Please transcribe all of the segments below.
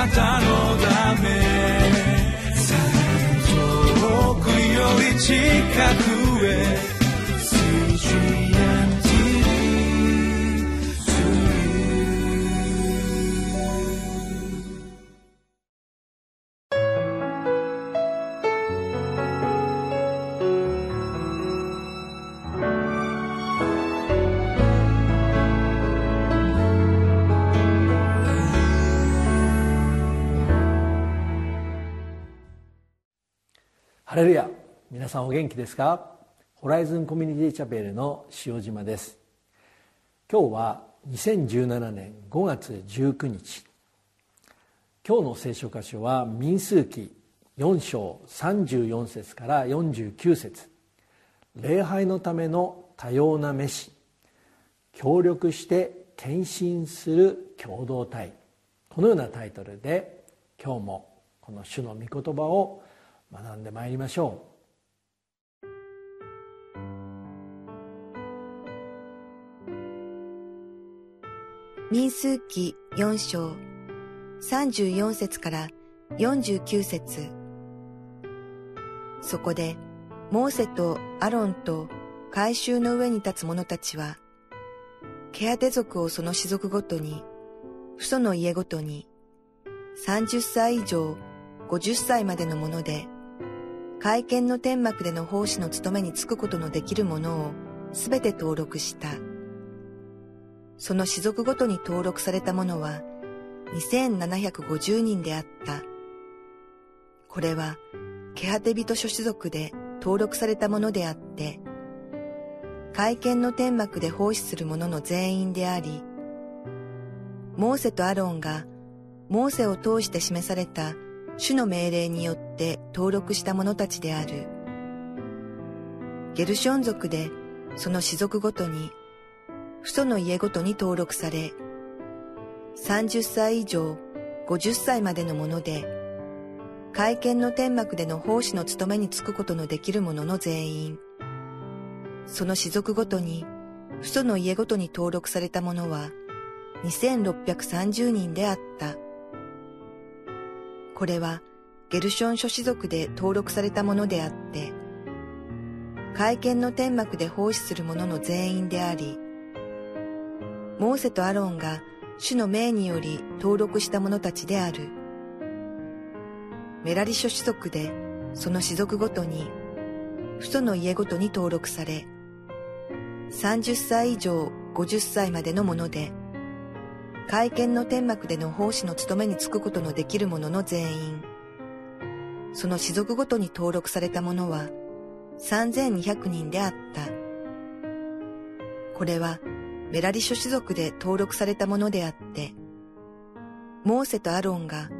なたのため。遠くより近く。ハレルヤ皆さんお元気ですか？ホライズンコミュニティチャペルの塩島です。今日は2017年5月19日今日の聖書箇所は民数記4章34節から49節。礼拝のための多様な飯協力して献身する共同体。このようなタイトルで今日もこの主の御言葉を学んでまいりましょう。民数記4章34節から49節。そこでモーセとアロンと改宗の上に立つ者たちはケアテ族をその氏族ごとに父祖の家ごとに30歳以上50歳までのもので会見の天幕での奉仕の務めに就くことのできるものをすべて登録した。その種族ごとに登録されたものは2750人であった。これは、ケハテビト諸種族で登録されたものであって、会見の天幕で奉仕する者の全員であり、モーセとアロンがモーセを通して示された主の命令によって登録した者たちである。ゲルション族でその氏族ごとに、父祖の家ごとに登録され、30歳以上50歳までの者で、会見の天幕での奉仕の務めに就くことのできる者の全員、その氏族ごとに、父祖の家ごとに登録された者は、2630人であった。これはゲルション諸氏族で登録されたものであって、会見の天幕で奉仕する者の全員であり、モーセとアロンが主の命により登録した者たちである。メラリ諸氏族でその氏族ごとに、父祖の家ごとに登録され、30歳以上50歳までの者で、会見の天幕での奉仕の務めに就くことのできる者の全員、その氏族ごとに登録された者は3200人であった。これはメラリ諸氏族で登録されたものであって、モーセとアロンが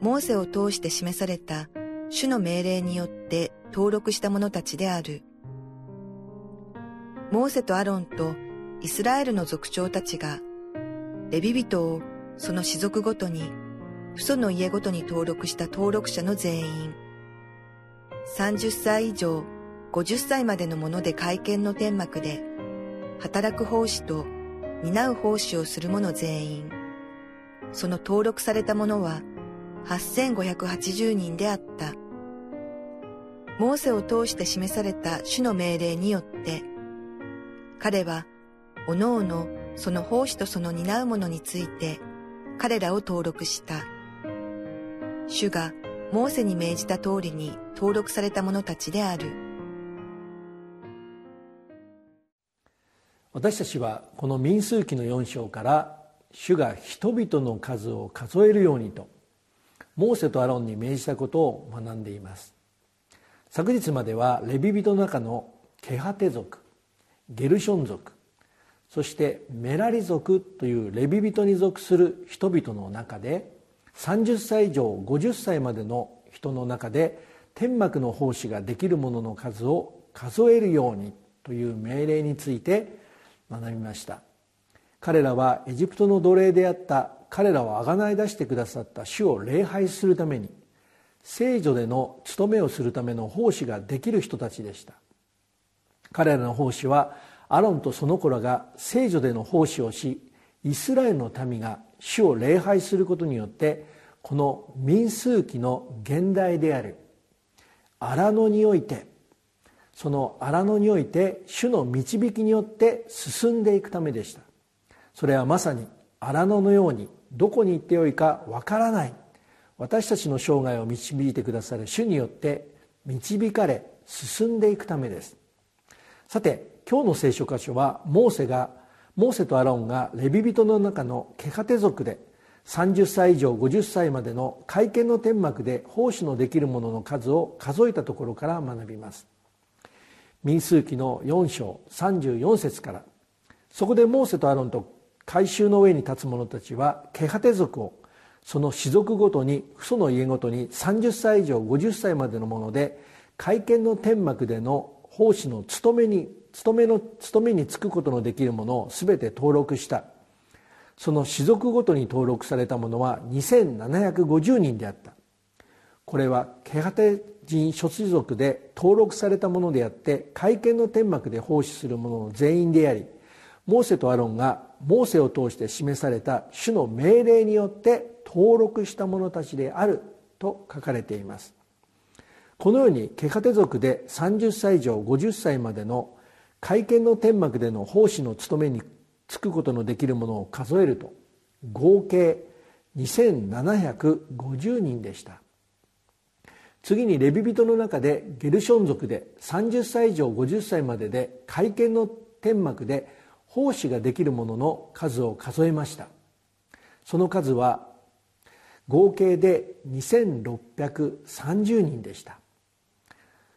モーセを通して示された主の命令によって登録した者たちである。モーセとアロンとイスラエルの族長たちがレビ人をその氏族ごとに、父祖の家ごとに登録した登録者の全員、30歳以上50歳までの者で会見の天幕で、働く奉仕と担う奉仕をする者全員、その登録された者は8580人であった。モーセを通して示された主の命令によって、彼は、おのおのその奉仕とその担うものについて彼らを登録した。主がモーセに命じた通りに登録された者たちである。私たちはこの民数記の4章から主が人々の数を数えるようにとモーセとアロンに命じたことを学んでいます昨日まではレビ人の中のケハテ族ゲルション族そしてメラリ族というレビ人に属する人々の中で30歳以上50歳までの人の中で天幕の奉仕ができる者の数を数えるようにという命令について学びました。彼らはエジプトの奴隷であった彼らをあがない出してくださった主を礼拝するために聖女での務めをするための奉仕ができる人たちでした。彼らの奉仕はアロンとその子らが聖女での奉仕をしイスラエルの民が主を礼拝することによってこの民数記の現代である荒野においてその荒野において主の導きによって進んでいくためでした。それはまさに荒野のようにどこに行ってよいかわからない私たちの生涯を導いてくださる主によって導かれ進んでいくためです。さて今日の聖書箇所はモーセがモーセとアロンがレビ人の中のケカテ族で30歳以上50歳までの会見の天幕で奉仕のできる者の数を数えたところから学びます。民数記の4章34節から。そこでモーセとアロンと改宗の上に立つ者たちはケハテ族をその氏族ごとに父祖の家ごとに30歳以上50歳までのもので会見の天幕での奉仕の務めに務めの務めに就くことのできるものを全て登録した。その氏族ごとに登録されたものは2750人であった。これはケハテ人諸氏族で登録されたものであって会見の天幕で奉仕する者の全員でありモーセとアロンがモーセを通して示された主の命令によって登録した者たちであると書かれています。このようにケカテ族で30歳以上50歳までの会見の天幕での奉仕の務めに就くことのできるものを数えると合計2750人でした。次にレビ人の中でゲルション族で30歳以上50歳までで会見の天幕で奉仕ができるものの数を数えました。その数は合計で2630人でした。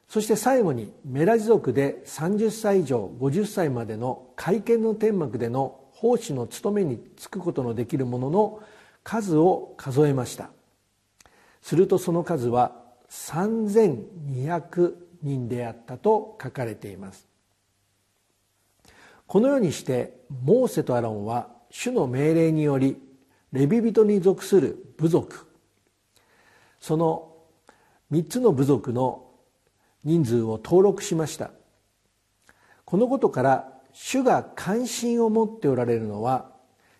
そして最後にメラジ族で30歳以上50歳までの会見の天幕での奉仕の務めに就くことのできるものの数を数えました。するとその数は3200人であったと書かれています。このようにしてモーセとアロンは主の命令によりレビ人に属する部族。その3つの部族の人数を登録しました。このことから主が関心を持っておられるのは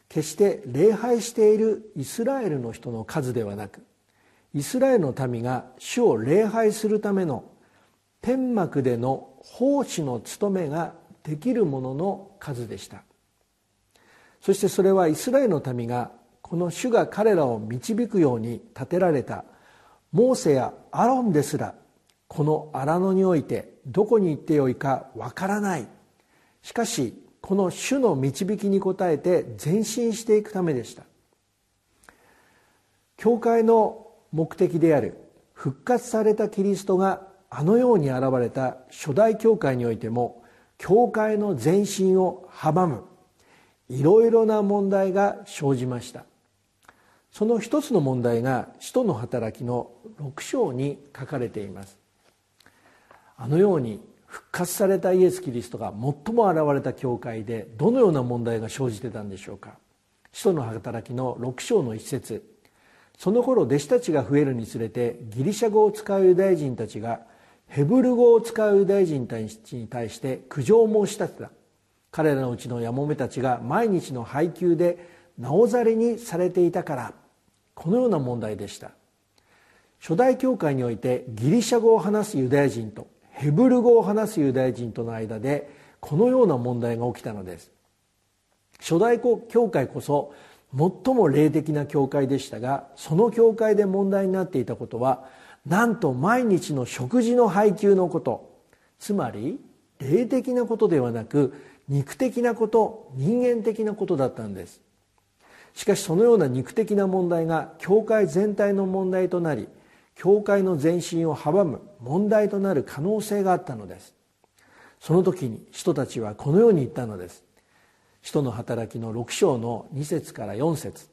決して礼拝しているイスラエルの人の数ではなくイスラエルの民が主を礼拝するための天幕での奉仕の務めができるものの数でした。そしてそれはイスラエルの民がこの主が彼らを導くように建てられたモーセやアロンですらこの荒野においてどこに行ってよいかわからない。しかしこの主の導きに応えて前進していくためでした。教会の目的である復活されたキリストがあのように現れた初代教会においても教会の前進を阻むいろいろな問題が生じました。その一つの問題が使徒の働きの6章に書かれています。あのように復活されたイエス・キリストが最も現れた教会でどのような問題が生じてたんでしょうか。使徒の働きの6章の一節。その頃弟子たちが増えるにつれてギリシャ語を使うユダヤ人たちがヘブル語を使うユダヤ人たちに対して苦情を申し立てた。彼らのうちのやもめたちが毎日の配給でなおざりにされていたから。このような問題でした。初代教会においてギリシャ語を話すユダヤ人とヘブル語を話すユダヤ人との間でこのような問題が起きたのです。初代教会こそ最も霊的な教会でしたがその教会で問題になっていたことはなんと毎日の食事の配給のこと。つまり霊的なことではなく肉的なこと人間的なことだったんです。しかしそのような肉的な問題が教会全体の問題となり教会の前進を阻む問題となる可能性があったのです。その時に人たちはこのように言ったのです。使徒の働きの6章の2節から4節。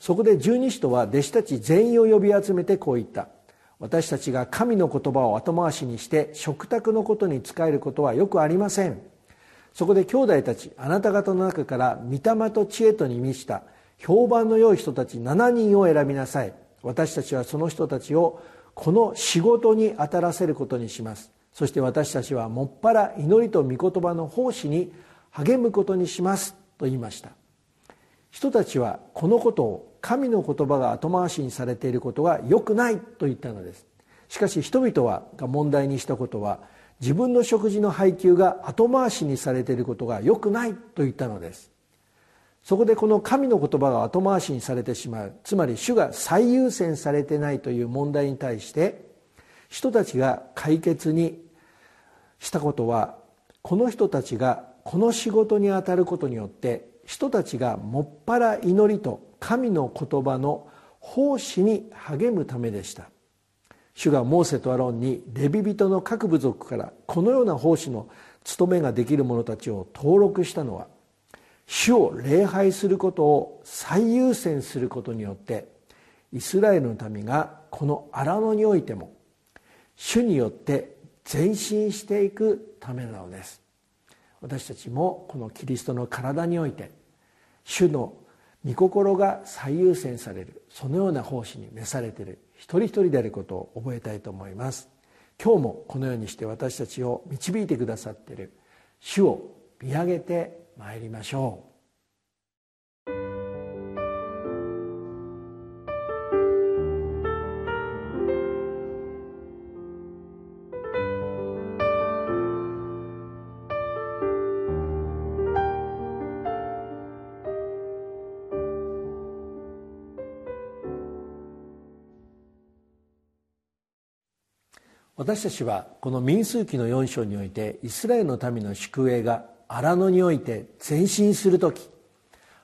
そこで十二使徒は弟子たち全員を呼び集めてこう言った。私たちが神の言葉を後回しにして食卓のことに仕えることはよくありません。そこで兄弟たちあなた方の中から御霊と知恵とに満ちた評判の良い人たち7人を選びなさい。私たちはその人たちをこの仕事に当たらせることにします。そして私たちはもっぱら祈りと御言葉の奉仕に励むことにしますと言いました。人たちはこのことを神の言葉が後回しにされていることが良くないと言ったのです。しかし人々はが問題にしたことは自分の食事の配給が後回しにされていることが良くないと言ったのです。そこでこの神の言葉が後回しにされてしまう。つまり主が最優先されてないという問題に対して人たちが解決にしたことはこの人たちがこの仕事に当たることによって人たちがもっぱら祈りと神の言葉の奉仕に励むためでした。主がモーセとアロンにレビ人の各部族からこのような奉仕の務めができる者たちを登録したのは主を礼拝することを最優先することによってイスラエルの民がこの荒野においても主によって前進していくためなのです。私たちもこのキリストの体において主の御心が最優先されるそのような奉仕に召されている一人一人であることを覚えたいと思います。今日もこのようにして私たちを導いてくださっている主を見上げてまいりましょう。私たちはこの民数記の4章においてイスラエルの民の宿営が荒野において前進する時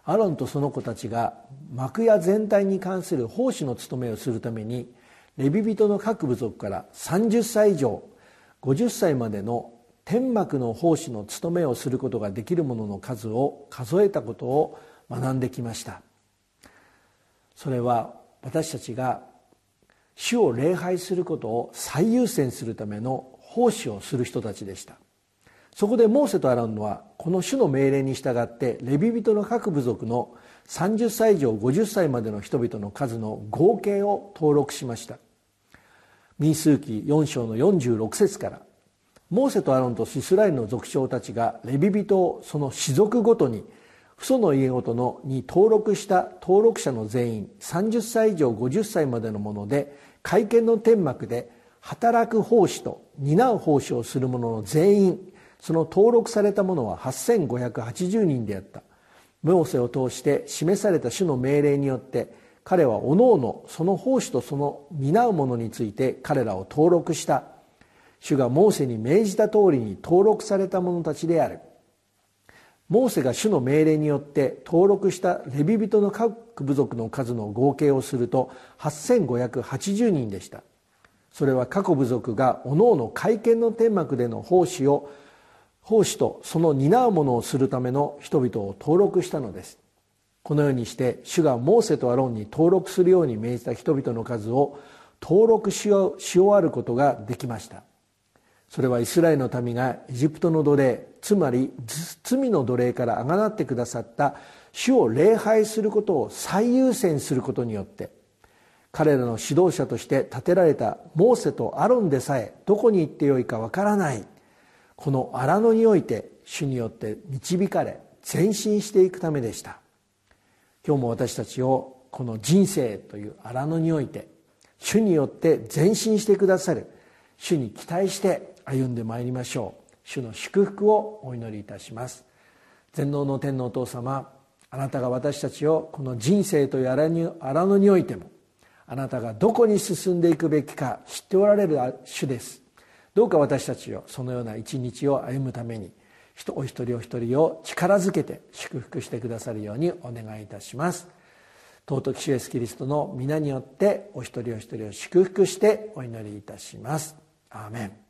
アロンとその子たちが幕屋全体に関する奉仕の務めをするためにレビ人の各部族から30歳以上50歳までの天幕の奉仕の務めをすることができる者の数を数えたことを学んできました。それは私たちが主を礼拝することを最優先するための奉仕をする人たちでした。そこでモーセとアランはこの主の命令に従ってレビ人の各部族の30歳以上50歳までの人々の数の合計を登録しました。民数記4章の46節からモーセとアロンとイスラエルの族長たちがレビ人をその氏族ごとに父祖の家ごとのに登録した登録者の全員30歳以上50歳までのもので会見の天幕で働く奉仕と担う奉仕をする者の全員その登録された者は8580人であった。モーセを通して示された主の命令によって彼はおのおのその奉仕とその担う者について彼らを登録した。主がモーセに命じた通りに登録された者たちである。モーセが主の命令によって登録したレビ人の各部族の数の合計をすると8580人でした。それは各部族がおのおの会見の天幕での奉仕を奉仕とその担うものをするための人々を登録したのです。このようにして主がモーセとアロンに登録するように命じた人々の数を登録し終わることができました。それはイスラエルの民がエジプトの奴隷つまり罪の奴隷からあがなってくださった主を礼拝することを最優先することによって彼らの指導者として立てられたモーセとアロンでさえどこに行ってよいかわからない。この荒野において主によって導かれ前進していくためでした。今日も私たちをこの人生という荒野において主によって前進してくださる主に期待して歩んでまいりましょう。主の祝福をお祈りいたします。全能の天のお父様あなたが私たちをこの人生という荒野においてもあなたがどこに進んでいくべきか知っておられる主です。どうか私たちをそのような一日を歩むためにお一人お一人を力づけて祝福してくださるようにお願いいたします。尊き主イエスキリストの皆によってお一人お一人を祝福してお祈りいたします。アーメン。